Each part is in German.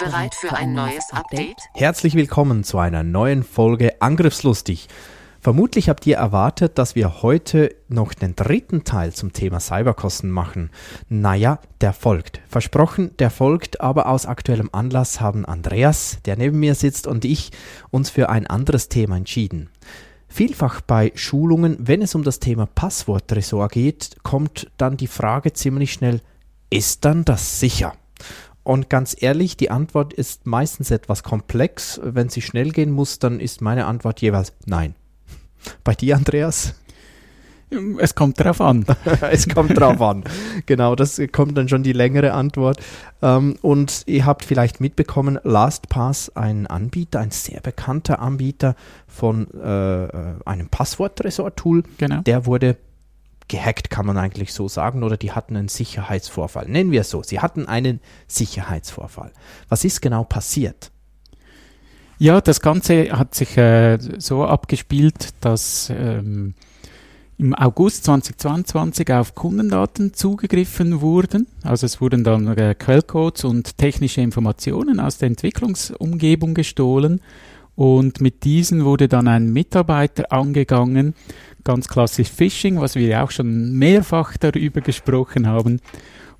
Bereit für ein neues Update? Herzlich willkommen zu einer neuen Folge Angriffslustig. Vermutlich habt ihr erwartet, dass wir heute noch den dritten Teil zum Thema Cyberkosten machen. Naja, der folgt. Versprochen, der folgt, aber aus aktuellem Anlass haben Andreas, der neben mir sitzt, und ich uns für ein anderes Thema entschieden. Vielfach bei Schulungen, wenn es um das Thema Passworttresor geht, kommt dann die Frage ziemlich schnell, ist dann das sicher? Und ganz ehrlich, die Antwort ist meistens etwas komplex. Wenn sie schnell gehen muss, dann ist meine Antwort jeweils nein. Bei dir, Andreas? Es kommt drauf an. es kommt drauf an. Genau, das kommt dann schon die längere Antwort. Ähm, und ihr habt vielleicht mitbekommen, LastPass, ein Anbieter, ein sehr bekannter Anbieter von äh, äh einem Passworttresor-Tool, genau. der wurde gehackt, kann man eigentlich so sagen, oder die hatten einen Sicherheitsvorfall. Nennen wir es so, sie hatten einen Sicherheitsvorfall. Was ist genau passiert? Ja, das Ganze hat sich äh, so abgespielt, dass ähm, im August 2022 auf Kundendaten zugegriffen wurden. Also es wurden dann äh, Quellcodes und technische Informationen aus der Entwicklungsumgebung gestohlen. Und mit diesen wurde dann ein Mitarbeiter angegangen, ganz klassisch Phishing, was wir auch schon mehrfach darüber gesprochen haben,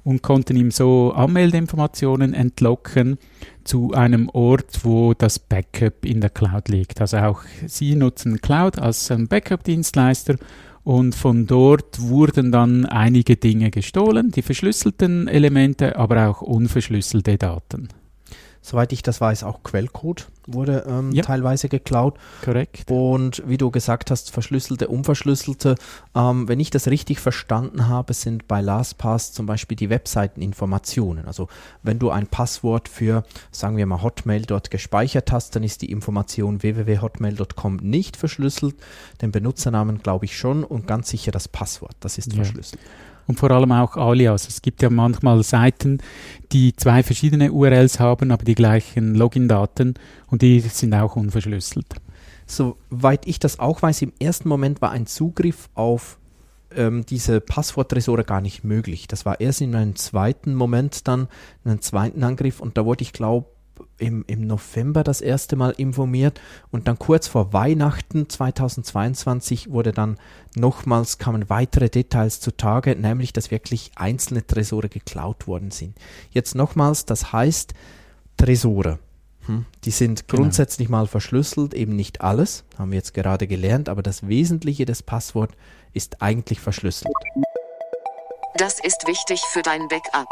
und konnten ihm so Anmeldeinformationen entlocken zu einem Ort, wo das Backup in der Cloud liegt. Also auch Sie nutzen Cloud als Backup-Dienstleister. Und von dort wurden dann einige Dinge gestohlen, die verschlüsselten Elemente, aber auch unverschlüsselte Daten soweit ich das weiß, auch Quellcode wurde ähm, ja. teilweise geklaut. Korrekt. Und wie du gesagt hast, verschlüsselte, unverschlüsselte. Ähm, wenn ich das richtig verstanden habe, sind bei LastPass zum Beispiel die Webseiteninformationen. Also wenn du ein Passwort für, sagen wir mal, Hotmail dort gespeichert hast, dann ist die Information www.hotmail.com nicht verschlüsselt. Den Benutzernamen glaube ich schon und ganz sicher das Passwort. Das ist ja. verschlüsselt und vor allem auch Alias. Es gibt ja manchmal Seiten, die zwei verschiedene URLs haben, aber die gleichen Login-Daten und die sind auch unverschlüsselt. Soweit ich das auch weiß, im ersten Moment war ein Zugriff auf ähm, diese Passworttresore gar nicht möglich. Das war erst in einem zweiten Moment dann, in einem zweiten Angriff und da wurde ich glaube im, im November das erste Mal informiert und dann kurz vor Weihnachten 2022 wurde dann nochmals kamen weitere Details zutage, nämlich dass wirklich einzelne Tresore geklaut worden sind. Jetzt nochmals, das heißt Tresore. Hm, die sind genau. grundsätzlich mal verschlüsselt, eben nicht alles, haben wir jetzt gerade gelernt, aber das Wesentliche des Passworts ist eigentlich verschlüsselt. Das ist wichtig für dein Backup.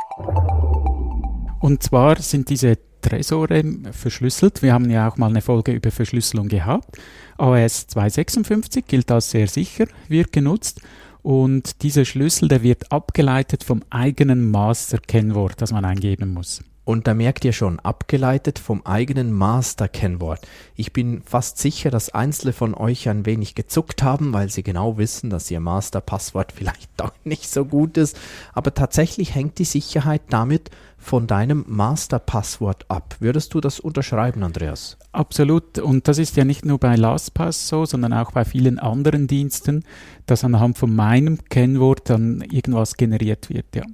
Und zwar sind diese Tresore verschlüsselt. Wir haben ja auch mal eine Folge über Verschlüsselung gehabt. AOS 256 gilt als sehr sicher, wird genutzt. Und dieser Schlüssel, der wird abgeleitet vom eigenen Master-Kennwort, das man eingeben muss. Und da merkt ihr schon, abgeleitet vom eigenen Master-Kennwort. Ich bin fast sicher, dass einzelne von euch ein wenig gezuckt haben, weil sie genau wissen, dass ihr Master-Passwort vielleicht doch nicht so gut ist. Aber tatsächlich hängt die Sicherheit damit von deinem Master-Passwort ab. Würdest du das unterschreiben, Andreas? Absolut. Und das ist ja nicht nur bei LastPass so, sondern auch bei vielen anderen Diensten, dass anhand von meinem Kennwort dann irgendwas generiert wird, ja.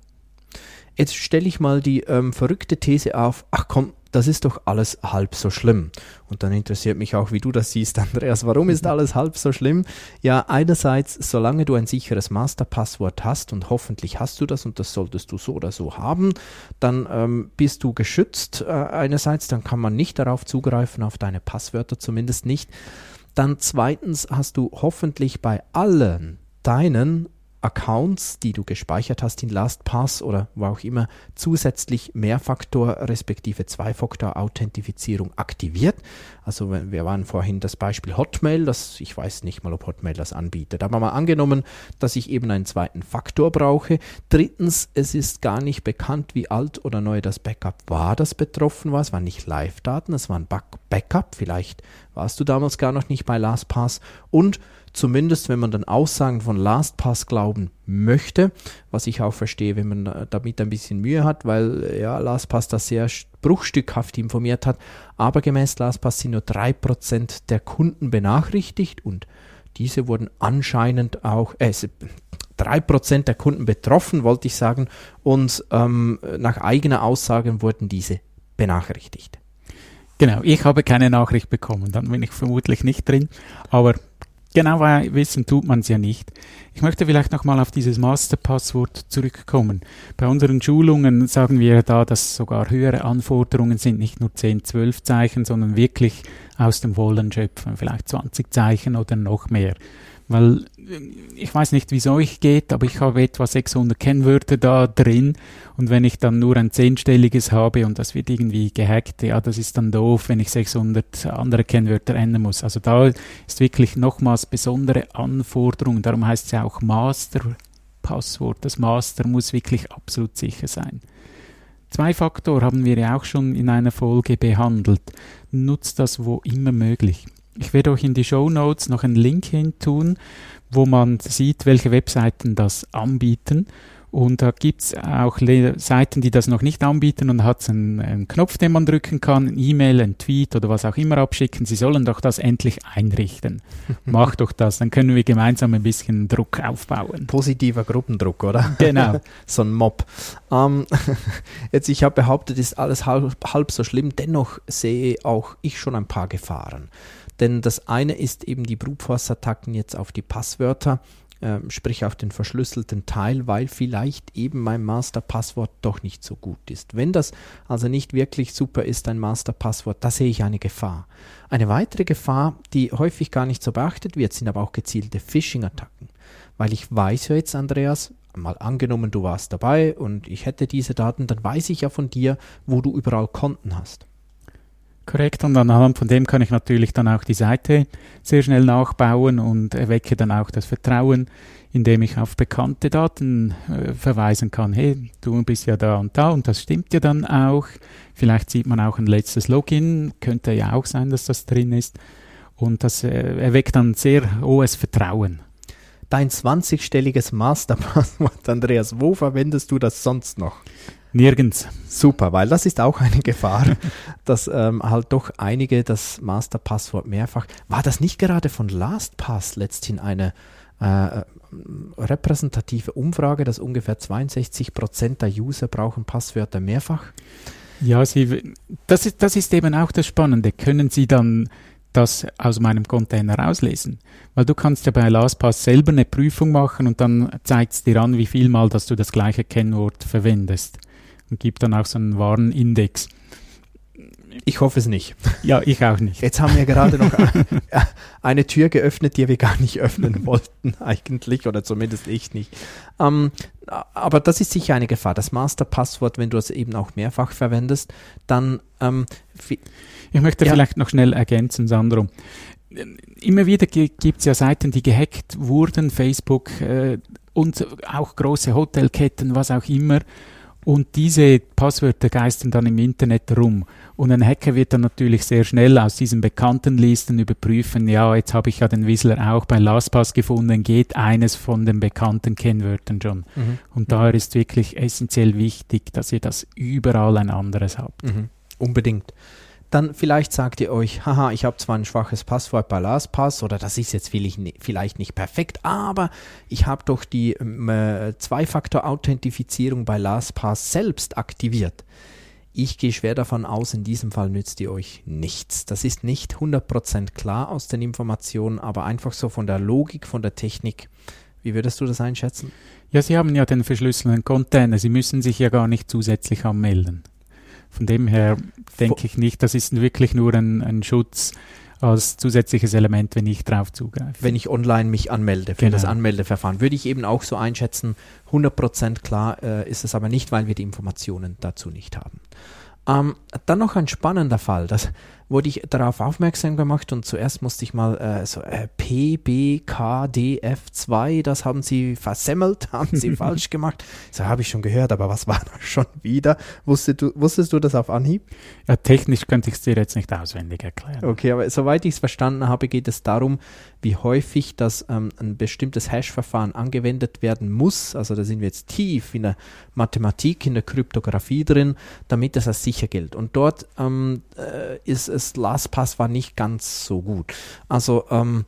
Jetzt stelle ich mal die ähm, verrückte These auf, ach komm, das ist doch alles halb so schlimm. Und dann interessiert mich auch, wie du das siehst, Andreas. Warum ist alles halb so schlimm? Ja, einerseits, solange du ein sicheres Masterpasswort hast, und hoffentlich hast du das, und das solltest du so oder so haben, dann ähm, bist du geschützt äh, einerseits, dann kann man nicht darauf zugreifen, auf deine Passwörter zumindest nicht. Dann zweitens hast du hoffentlich bei allen deinen Accounts, die du gespeichert hast in LastPass oder wo auch immer, zusätzlich Mehrfaktor respektive Zwei-Faktor-Authentifizierung aktiviert. Also wir waren vorhin das Beispiel Hotmail, das ich weiß nicht mal, ob Hotmail das anbietet. Aber mal angenommen, dass ich eben einen zweiten Faktor brauche. Drittens, es ist gar nicht bekannt, wie alt oder neu das Backup war, das betroffen war. Es waren nicht Live-Daten, es war ein Backup. Vielleicht warst du damals gar noch nicht bei LastPass. Und zumindest wenn man dann Aussagen von LastPass glauben möchte, was ich auch verstehe, wenn man äh, damit ein bisschen Mühe hat, weil äh, ja, LastPass das sehr bruchstückhaft informiert hat, aber gemäß LastPass sind nur 3% der Kunden benachrichtigt und diese wurden anscheinend auch, äh, 3% der Kunden betroffen, wollte ich sagen, und ähm, nach eigener Aussage wurden diese benachrichtigt. Genau, ich habe keine Nachricht bekommen, dann bin ich vermutlich nicht drin, aber Genau wissen tut man es ja nicht. Ich möchte vielleicht nochmal auf dieses Masterpasswort zurückkommen. Bei unseren Schulungen sagen wir da, dass sogar höhere Anforderungen sind, nicht nur 10, 12 Zeichen, sondern wirklich aus dem Vollen schöpfen, vielleicht 20 Zeichen oder noch mehr weil ich weiß nicht, wie es euch geht, aber ich habe etwa 600 Kennwörter da drin und wenn ich dann nur ein zehnstelliges habe und das wird irgendwie gehackt, ja, das ist dann doof, wenn ich 600 andere Kennwörter ändern muss. Also da ist wirklich nochmals besondere Anforderung, darum heißt es ja auch Master-Passwort. Das Master muss wirklich absolut sicher sein. Zwei-Faktor haben wir ja auch schon in einer Folge behandelt. Nutzt das wo immer möglich. Ich werde euch in die Show Notes noch einen Link hin tun, wo man sieht, welche Webseiten das anbieten. Und da gibt es auch Seiten, die das noch nicht anbieten und hat einen, einen Knopf, den man drücken kann, ein E-Mail, ein Tweet oder was auch immer abschicken. Sie sollen doch das endlich einrichten. Macht doch das, dann können wir gemeinsam ein bisschen Druck aufbauen. Positiver Gruppendruck, oder? Genau. so ein Mob. Ähm, jetzt, ich habe behauptet, ist alles halb, halb so schlimm. Dennoch sehe auch ich schon ein paar Gefahren. Denn das eine ist eben die Brute Force Attacken jetzt auf die Passwörter, äh, sprich auf den verschlüsselten Teil, weil vielleicht eben mein Masterpasswort doch nicht so gut ist. Wenn das also nicht wirklich super ist, ein Masterpasswort, da sehe ich eine Gefahr. Eine weitere Gefahr, die häufig gar nicht so beachtet wird, sind aber auch gezielte Phishing-Attacken. Weil ich weiß ja jetzt, Andreas, mal angenommen, du warst dabei und ich hätte diese Daten, dann weiß ich ja von dir, wo du überall Konten hast. Korrekt, und anhand von dem kann ich natürlich dann auch die Seite sehr schnell nachbauen und erwecke dann auch das Vertrauen, indem ich auf bekannte Daten äh, verweisen kann. Hey, du bist ja da und da und das stimmt ja dann auch. Vielleicht sieht man auch ein letztes Login, könnte ja auch sein, dass das drin ist. Und das äh, erweckt dann sehr hohes Vertrauen. Dein 20-stelliges Masterpasswort, Andreas, wo verwendest du das sonst noch? Nirgends. Super, weil das ist auch eine Gefahr, dass ähm, halt doch einige das Masterpasswort mehrfach. War das nicht gerade von LastPass letzthin eine äh, repräsentative Umfrage, dass ungefähr 62 Prozent der User brauchen Passwörter mehrfach? Ja, Sie, das, ist, das ist eben auch das Spannende. Können Sie dann das aus meinem Container auslesen. Weil du kannst ja bei LastPass selber eine Prüfung machen und dann zeigt es dir an, wie viel Mal, dass du das gleiche Kennwort verwendest und gibt dann auch so einen Warenindex. Ich hoffe es nicht. Ja, ich auch nicht. Jetzt haben wir gerade noch eine Tür geöffnet, die wir gar nicht öffnen wollten, eigentlich, oder zumindest ich nicht. Ähm, aber das ist sicher eine Gefahr. Das Masterpasswort, wenn du es eben auch mehrfach verwendest, dann. Ähm, ich möchte ja. vielleicht noch schnell ergänzen, Sandro. Immer wieder gibt es ja Seiten, die gehackt wurden, Facebook äh, und auch große Hotelketten, was auch immer und diese Passwörter geistern dann im Internet rum. Und ein Hacker wird dann natürlich sehr schnell aus diesen bekannten Listen überprüfen, ja, jetzt habe ich ja den Whistler auch bei LastPass gefunden, geht eines von den bekannten Kennwörtern schon. Mhm. Und daher ist wirklich essentiell wichtig, dass ihr das überall ein anderes habt. Mhm. Unbedingt dann vielleicht sagt ihr euch, haha, ich habe zwar ein schwaches Passwort bei LastPass oder das ist jetzt vielleicht nicht perfekt, aber ich habe doch die ähm, äh, Zwei-Faktor-Authentifizierung bei LastPass selbst aktiviert. Ich gehe schwer davon aus, in diesem Fall nützt ihr euch nichts. Das ist nicht 100% klar aus den Informationen, aber einfach so von der Logik, von der Technik. Wie würdest du das einschätzen? Ja, Sie haben ja den verschlüsselten Container. Sie müssen sich ja gar nicht zusätzlich anmelden. Von dem her denke ich nicht, das ist wirklich nur ein, ein Schutz als zusätzliches Element, wenn ich drauf zugreife. Wenn ich online mich anmelde für Genau. das Anmeldeverfahren, würde ich eben auch so einschätzen. 100% klar äh, ist es aber nicht, weil wir die Informationen dazu nicht haben. Ähm, dann noch ein spannender Fall, das wurde ich darauf aufmerksam gemacht und zuerst musste ich mal äh, so äh, PBKDF2, das haben sie versemmelt, haben sie falsch gemacht. So habe ich schon gehört, aber was war das schon wieder? Wusstest du, wusstest du das auf Anhieb? Ja, technisch könnte ich es dir jetzt nicht auswendig erklären. Okay, aber soweit ich es verstanden habe, geht es darum, wie häufig das ähm, ein bestimmtes Hash-Verfahren angewendet werden muss. Also da sind wir jetzt tief in der Mathematik, in der Kryptographie drin, damit es als sicher gilt. Und dort ähm, äh, ist es, LastPass war nicht ganz so gut. Also ähm,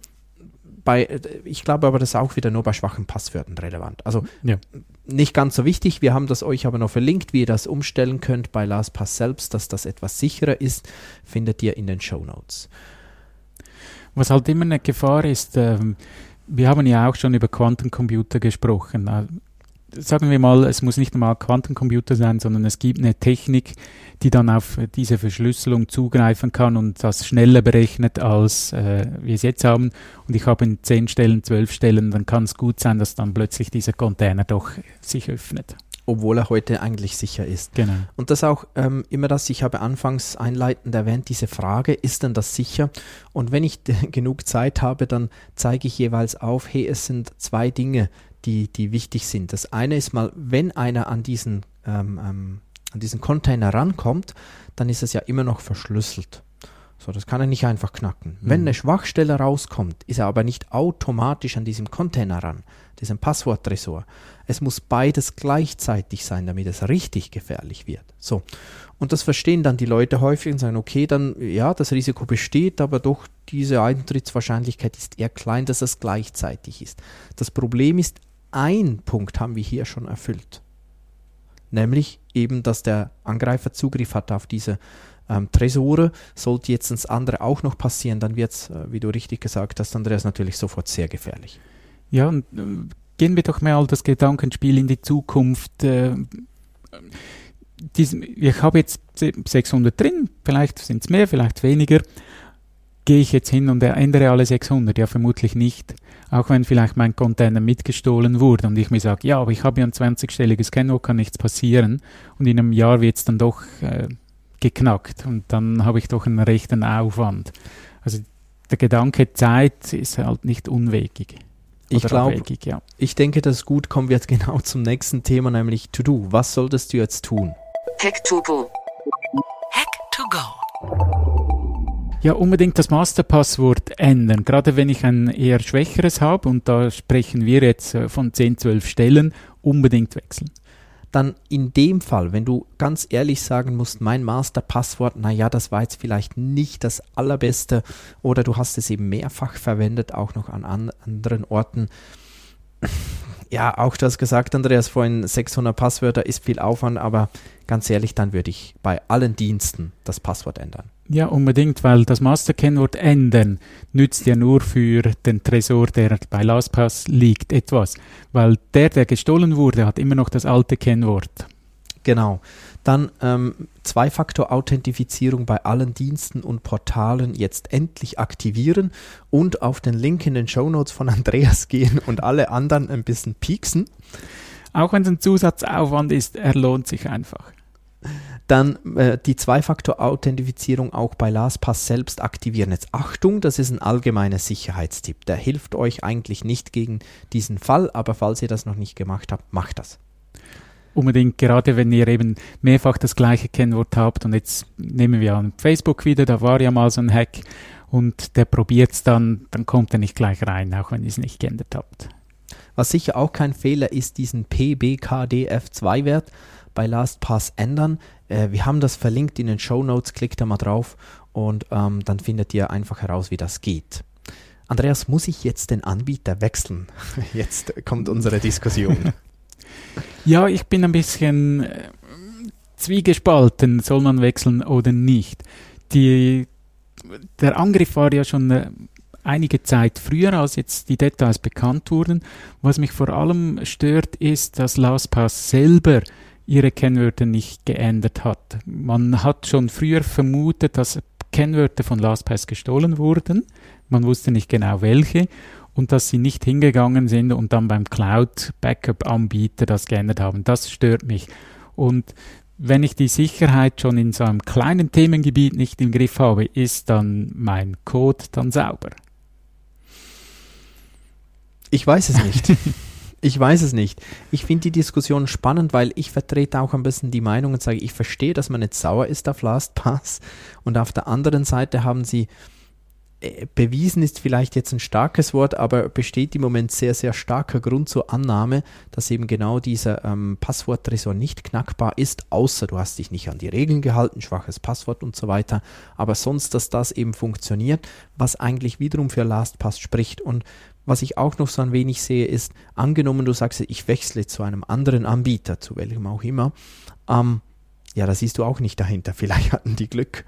bei, äh, ich glaube aber, das ist auch wieder nur bei schwachen Passwörtern relevant. Also Ja. nicht ganz so wichtig. Wir haben das euch aber noch verlinkt, wie ihr das umstellen könnt bei LastPass selbst, dass das etwas sicherer ist, findet ihr in den Show Notes. Was halt immer eine Gefahr ist, ähm, wir haben ja auch schon über Quantencomputer gesprochen. Sagen wir mal, es muss nicht einmal Quantencomputer sein, sondern es gibt eine Technik, die dann auf diese Verschlüsselung zugreifen kann und das schneller berechnet, als äh, wir es jetzt haben. Und ich habe in zehn Stellen, zwölf Stellen, dann kann es gut sein, dass dann plötzlich dieser Container doch sich öffnet. Obwohl er heute eigentlich sicher ist. Genau. Und das auch ähm, immer das, ich habe anfangs einleitend erwähnt, diese Frage, ist denn das sicher? Und wenn ich genug Zeit habe, dann zeige ich jeweils auf, hey, es sind zwei Dinge, die, die wichtig sind. Das eine ist mal, wenn einer an diesen, ähm, ähm, an diesen Container rankommt, dann ist es ja immer noch verschlüsselt. So, das kann er nicht einfach knacken. Wenn Mhm. eine Schwachstelle rauskommt, ist er aber nicht automatisch an diesem Container ran, diesem Passworttresor. Es muss beides gleichzeitig sein, damit es richtig gefährlich wird. So. Und das verstehen dann die Leute häufig und sagen, okay, dann, ja, das Risiko besteht, aber doch diese Eintrittswahrscheinlichkeit ist eher klein, dass es gleichzeitig ist. Das Problem ist, ein Punkt haben wir hier schon erfüllt. Nämlich eben, dass der Angreifer Zugriff hat auf diese ähm, Tresore. Sollte jetzt ins andere auch noch passieren, dann wird es, äh, wie du richtig gesagt hast, Andreas, natürlich sofort sehr gefährlich. Ja, und äh, gehen wir doch mal das Gedankenspiel in die Zukunft. Äh, ich habe jetzt 600 drin, vielleicht sind es mehr, vielleicht weniger. Gehe ich jetzt hin und ändere alle 600? Ja, vermutlich nicht. Auch wenn vielleicht mein Container mitgestohlen wurde und ich mir sage, ja, aber ich habe ja ein 20-stelliges Kennwort, kann nichts passieren. Und in einem Jahr wird es dann doch äh, geknackt und dann habe ich doch einen rechten Aufwand. Also der Gedanke Zeit ist halt nicht unwegig. Ich Oder glaube, ja. ich denke, das ist gut. Kommen wir jetzt genau zum nächsten Thema, nämlich To-Do. Was solltest du jetzt tun? Hack to go. Hack to go. Ja, unbedingt das Masterpasswort ändern. Gerade wenn ich ein eher schwächeres habe, und da sprechen wir jetzt äh, von 10, 12 Stellen, unbedingt wechseln. Dann in dem Fall, wenn du ganz ehrlich sagen musst, mein Masterpasswort, naja, das war jetzt vielleicht nicht das allerbeste oder du hast es eben mehrfach verwendet, auch noch an, an anderen Orten. Ja, auch das gesagt, Andreas, vorhin 600 Passwörter ist viel Aufwand, aber ganz ehrlich, dann würde ich bei allen Diensten das Passwort ändern. Ja, unbedingt, weil das Masterkennwort ändern nützt ja nur für den Tresor, der bei LastPass liegt, etwas. Weil der, der gestohlen wurde, hat immer noch das alte Kennwort. Genau. Dann ähm, Zwei-Faktor-Authentifizierung bei allen Diensten und Portalen jetzt endlich aktivieren und auf den Link in den Shownotes von Andreas gehen und alle anderen ein bisschen pieksen. Auch wenn es ein Zusatzaufwand ist, er lohnt sich einfach. Dann äh, die Zwei-Faktor-Authentifizierung auch bei LastPass selbst aktivieren. Jetzt Achtung, das ist ein allgemeiner Sicherheitstipp. Der hilft euch eigentlich nicht gegen diesen Fall, aber falls ihr das noch nicht gemacht habt, macht das. Unbedingt, gerade wenn ihr eben mehrfach das gleiche Kennwort habt und jetzt nehmen wir an Facebook wieder, da war ja mal so ein Hack und der probiert es dann, dann kommt er nicht gleich rein, auch wenn ihr es nicht geändert habt. Was sicher auch kein Fehler ist, diesen PBKDF2-Wert bei LastPass ändern. Äh, wir haben das verlinkt in den Show Notes, klickt da mal drauf und ähm, dann findet ihr einfach heraus, wie das geht. Andreas, muss ich jetzt den Anbieter wechseln? Jetzt kommt unsere Diskussion. Ja, ich bin ein bisschen äh, zwiegespalten, soll man wechseln oder nicht. Die, der Angriff war ja schon äh, einige Zeit früher, als jetzt die Details bekannt wurden. Was mich vor allem stört, ist, dass LastPass selber ihre Kennwörter nicht geändert hat. Man hat schon früher vermutet, dass Kennwörter von LastPass gestohlen wurden. Man wusste nicht genau welche und dass sie nicht hingegangen sind und dann beim Cloud-Backup-Anbieter das geändert haben. Das stört mich. Und wenn ich die Sicherheit schon in so einem kleinen Themengebiet nicht im Griff habe, ist dann mein Code dann sauber? Ich weiß es nicht. Ich weiß es nicht. Ich finde die Diskussion spannend, weil ich vertrete auch ein bisschen die Meinung und sage, ich verstehe, dass man nicht sauer ist auf LastPass und auf der anderen Seite haben sie bewiesen ist vielleicht jetzt ein starkes Wort, aber besteht im Moment sehr, sehr starker Grund zur Annahme, dass eben genau dieser ähm, Passworttresor nicht knackbar ist, außer du hast dich nicht an die Regeln gehalten, schwaches Passwort und so weiter. Aber sonst, dass das eben funktioniert, was eigentlich wiederum für LastPass spricht. Und was ich auch noch so ein wenig sehe, ist, angenommen, du sagst, ich wechsle zu einem anderen Anbieter, zu welchem auch immer, ähm, ja, da siehst du auch nicht dahinter. Vielleicht hatten die Glück.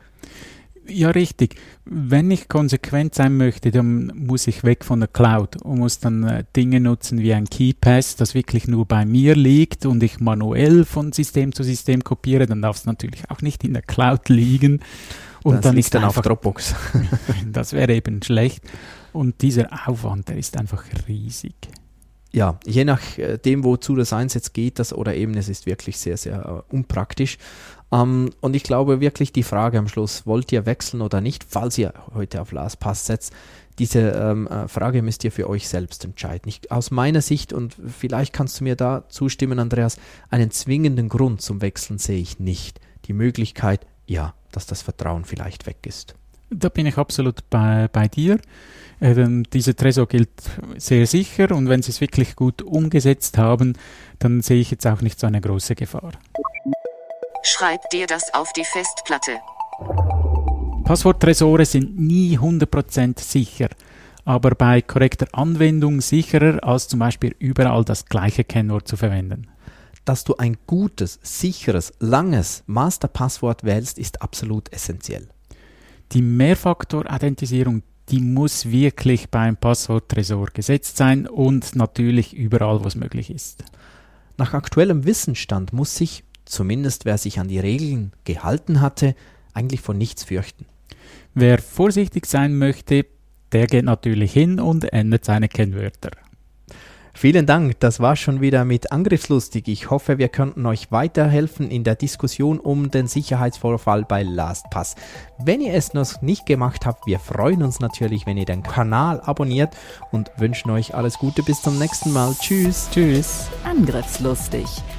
Ja, richtig. Wenn ich konsequent sein möchte, dann muss ich weg von der Cloud und muss dann äh, Dinge nutzen wie ein KeyPass, das wirklich nur bei mir liegt und ich manuell von System zu System kopiere, dann darf es natürlich auch nicht in der Cloud liegen. Und das dann liegt ist dann einfach, auf Dropbox. das wäre eben schlecht. Und dieser Aufwand, der ist einfach riesig. ja, je nachdem, wozu das einsetzt, geht das oder eben es ist wirklich sehr, sehr äh, unpraktisch. Ähm, und ich glaube wirklich die Frage am Schluss, wollt ihr wechseln oder nicht, falls ihr heute auf LastPass setzt, diese ähm, äh, Frage müsst ihr für euch selbst entscheiden. Ich, aus meiner Sicht, und vielleicht kannst du mir da zustimmen, Andreas, einen zwingenden Grund zum Wechseln sehe ich nicht. Die Möglichkeit, ja, dass das Vertrauen vielleicht weg ist. Da bin ich absolut bei, bei dir. Äh, denn dieser Tresor gilt sehr sicher und wenn sie es wirklich gut umgesetzt haben, dann sehe ich jetzt auch nicht so eine große Gefahr. Schreib dir das auf die Festplatte. Passworttresore sind nie 100% sicher, aber bei korrekter Anwendung sicherer als zum Beispiel überall das gleiche Kennwort zu verwenden. Dass du ein gutes, sicheres, langes Masterpasswort wählst, ist absolut essentiell. Die Mehrfaktor-Authentisierung, die muss wirklich beim Passworttresor gesetzt sein und natürlich überall, wo es möglich ist. Nach aktuellem Wissensstand muss sich, zumindest wer sich an die Regeln gehalten hatte, eigentlich vor nichts fürchten. Wer vorsichtig sein möchte, der geht natürlich hin und ändert seine Kennwörter. Vielen Dank, das war schon wieder mit Angriffslustig. Ich hoffe, wir könnten euch weiterhelfen in der Diskussion um den Sicherheitsvorfall bei LastPass. Wenn ihr es noch nicht gemacht habt, wir freuen uns natürlich, wenn ihr den Kanal abonniert und wünschen euch alles Gute bis zum nächsten Mal. Tschüss. Tschüss. Angriffslustig.